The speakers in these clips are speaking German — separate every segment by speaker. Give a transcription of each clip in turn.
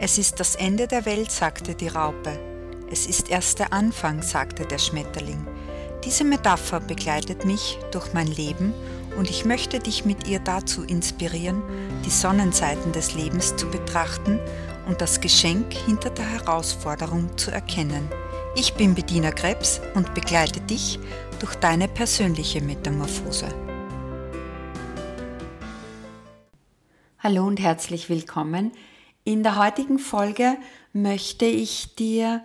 Speaker 1: Es ist das Ende der Welt, sagte die Raupe. Es ist erst der Anfang, sagte der Schmetterling. Diese Metapher begleitet mich durch mein Leben und ich möchte dich mit ihr dazu inspirieren, die Sonnenseiten des Lebens zu betrachten und das Geschenk hinter der Herausforderung zu erkennen. Ich bin Bediener Krebs und begleite dich durch deine persönliche Metamorphose.
Speaker 2: Hallo und herzlich willkommen. In der heutigen Folge möchte ich dir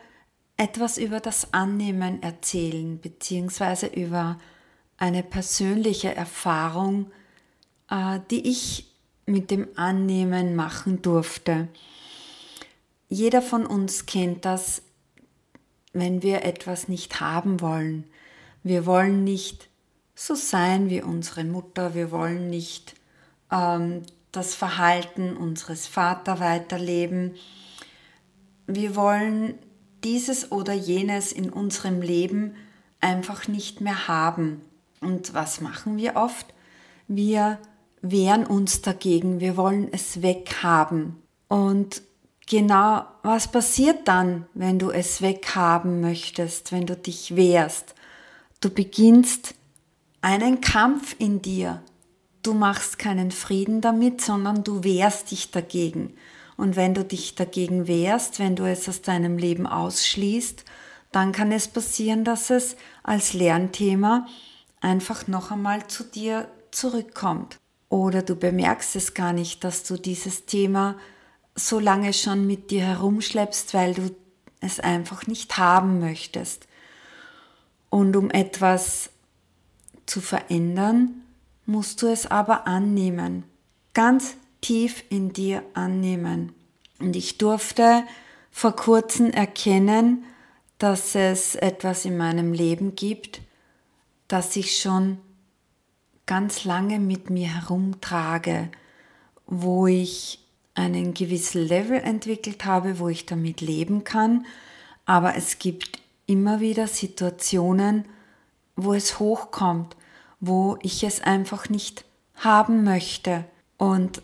Speaker 2: etwas über das Annehmen erzählen, beziehungsweise über eine persönliche Erfahrung, äh, die ich mit dem Annehmen machen durfte. Jeder von uns kennt das, wenn wir etwas nicht haben wollen. Wir wollen nicht so sein wie unsere Mutter, wir wollen nicht ähm, das Verhalten unseres Vaters weiterleben. Wir wollen dieses oder jenes in unserem Leben einfach nicht mehr haben. Und was machen wir oft? Wir wehren uns dagegen, wir wollen es weghaben. Und genau, was passiert dann, wenn du es weghaben möchtest, wenn du dich wehrst? Du beginnst einen Kampf in dir, du machst keinen Frieden damit, sondern du wehrst dich dagegen. Und wenn du dich dagegen wehrst, wenn du es aus deinem Leben ausschließt, dann kann es passieren, dass es als Lernthema einfach noch einmal zu dir zurückkommt. Oder du bemerkst es gar nicht, dass du dieses Thema so lange schon mit dir herumschleppst, weil du es einfach nicht haben möchtest. Und um etwas zu verändern, musst du es aber annehmen, ganz tief in dir annehmen. Und ich durfte vor kurzem erkennen, dass es etwas in meinem Leben gibt, das ich schon ganz lange mit mir herumtrage, wo ich einen gewissen Level entwickelt habe, wo ich damit leben kann, aber es gibt immer wieder Situationen, wo es hochkommt wo ich es einfach nicht haben möchte. Und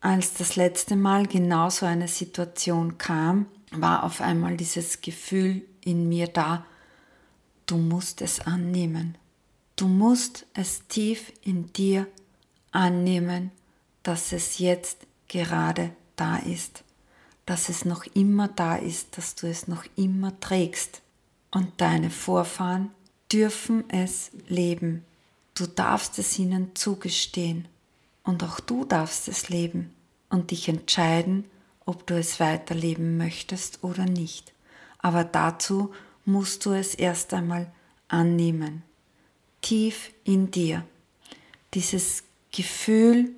Speaker 2: als das letzte Mal genau so eine Situation kam, war auf einmal dieses Gefühl in mir da, du musst es annehmen. Du musst es tief in dir annehmen, dass es jetzt gerade da ist, dass es noch immer da ist, dass du es noch immer trägst. Und deine Vorfahren dürfen es leben. Du darfst es ihnen zugestehen und auch du darfst es leben und dich entscheiden, ob du es weiterleben möchtest oder nicht. Aber dazu musst du es erst einmal annehmen, tief in dir. Dieses Gefühl,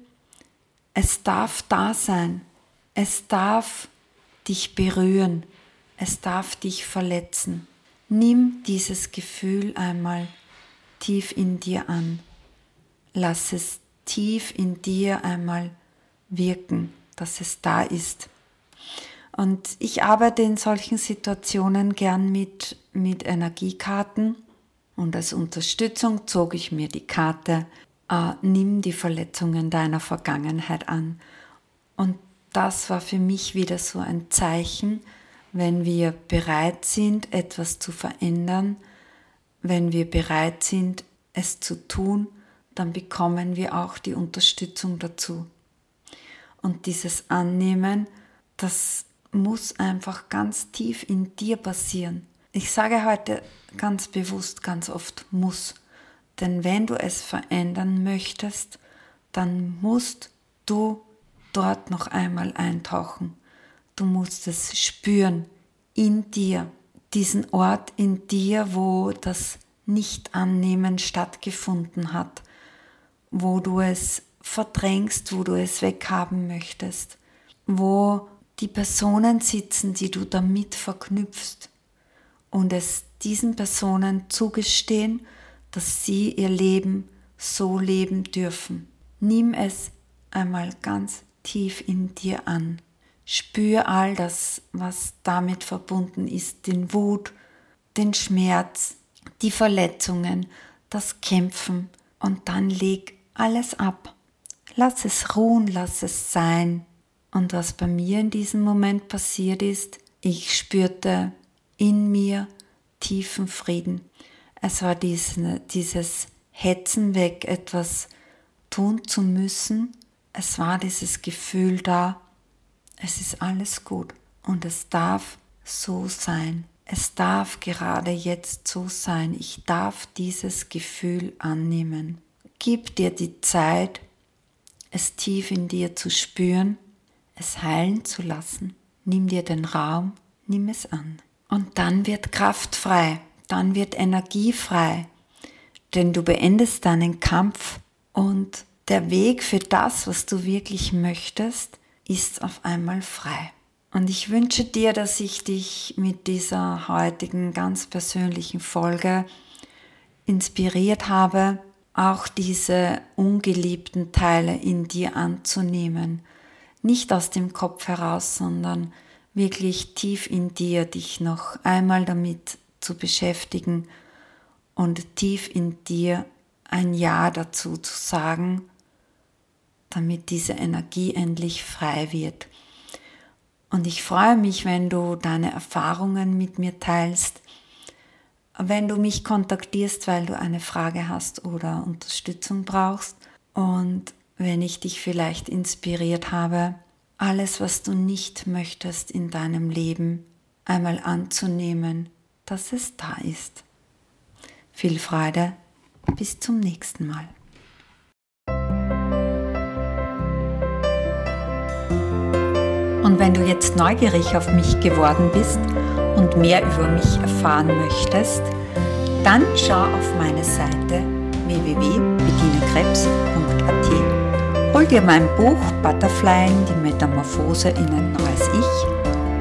Speaker 2: es darf da sein, es darf dich berühren, es darf dich verletzen. Nimm dieses Gefühl einmal tief in dir an. Lass es tief in dir einmal wirken, dass es da ist. Und ich arbeite in solchen Situationen gern mit, mit Energiekarten und als Unterstützung zog ich mir die Karte, äh, nimm die Verletzungen deiner Vergangenheit an. Und das war für mich wieder so ein Zeichen, wenn wir bereit sind, etwas zu verändern, wenn wir bereit sind, es zu tun, dann bekommen wir auch die Unterstützung dazu. Und dieses Annehmen, das muss einfach ganz tief in dir passieren. Ich sage heute ganz bewusst, ganz oft muss. Denn wenn du es verändern möchtest, dann musst du dort noch einmal eintauchen. Du musst es spüren in dir diesen Ort in dir, wo das Nicht-Annehmen stattgefunden hat, wo du es verdrängst, wo du es weghaben möchtest, wo die Personen sitzen, die du damit verknüpfst und es diesen Personen zugestehen, dass sie ihr Leben so leben dürfen. Nimm es einmal ganz tief in dir an. Spür all das, was damit verbunden ist, den Wut, den Schmerz, die Verletzungen, das Kämpfen und dann leg alles ab. Lass es ruhen, lass es sein. Und was bei mir in diesem Moment passiert ist, ich spürte in mir tiefen Frieden. Es war diesen, dieses Hetzen weg, etwas tun zu müssen. Es war dieses Gefühl da, es ist alles gut und es darf so sein. Es darf gerade jetzt so sein. Ich darf dieses Gefühl annehmen. Gib dir die Zeit, es tief in dir zu spüren, es heilen zu lassen. Nimm dir den Raum, nimm es an. Und dann wird Kraft frei, dann wird Energie frei, denn du beendest deinen Kampf und der Weg für das, was du wirklich möchtest, ist auf einmal frei. Und ich wünsche dir, dass ich dich mit dieser heutigen ganz persönlichen Folge inspiriert habe, auch diese ungeliebten Teile in dir anzunehmen. Nicht aus dem Kopf heraus, sondern wirklich tief in dir dich noch einmal damit zu beschäftigen und tief in dir ein Ja dazu zu sagen, damit diese Energie endlich frei wird. Und ich freue mich, wenn du deine Erfahrungen mit mir teilst wenn du mich kontaktierst, weil du eine Frage hast oder Unterstützung brauchst und wenn ich dich vielleicht inspiriert habe, alles, was du nicht möchtest in deinem Leben, einmal anzunehmen, dass es da ist. Viel Freude, bis zum nächsten Mal. Und wenn du jetzt neugierig auf mich geworden bist, und mehr über mich erfahren möchtest, dann schau auf meine Seite www.bedinekrebs.at. Hol dir mein Buch Butterfly, die Metamorphose in ein neues Ich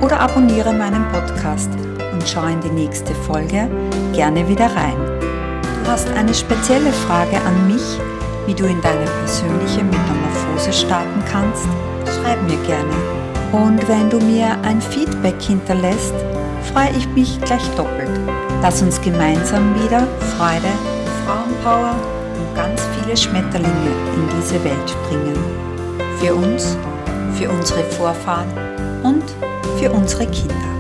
Speaker 2: oder abonniere meinen Podcast und schau in die nächste Folge gerne wieder rein. Du hast eine spezielle Frage an mich, wie du in deine persönliche Metamorphose starten kannst, schreib mir gerne. Und wenn du mir ein Feedback hinterlässt, freue ich mich gleich doppelt. Lass uns gemeinsam wieder Freude, Frauenpower und ganz viele Schmetterlinge in diese Welt bringen. Für uns, für unsere Vorfahren und für unsere Kinder.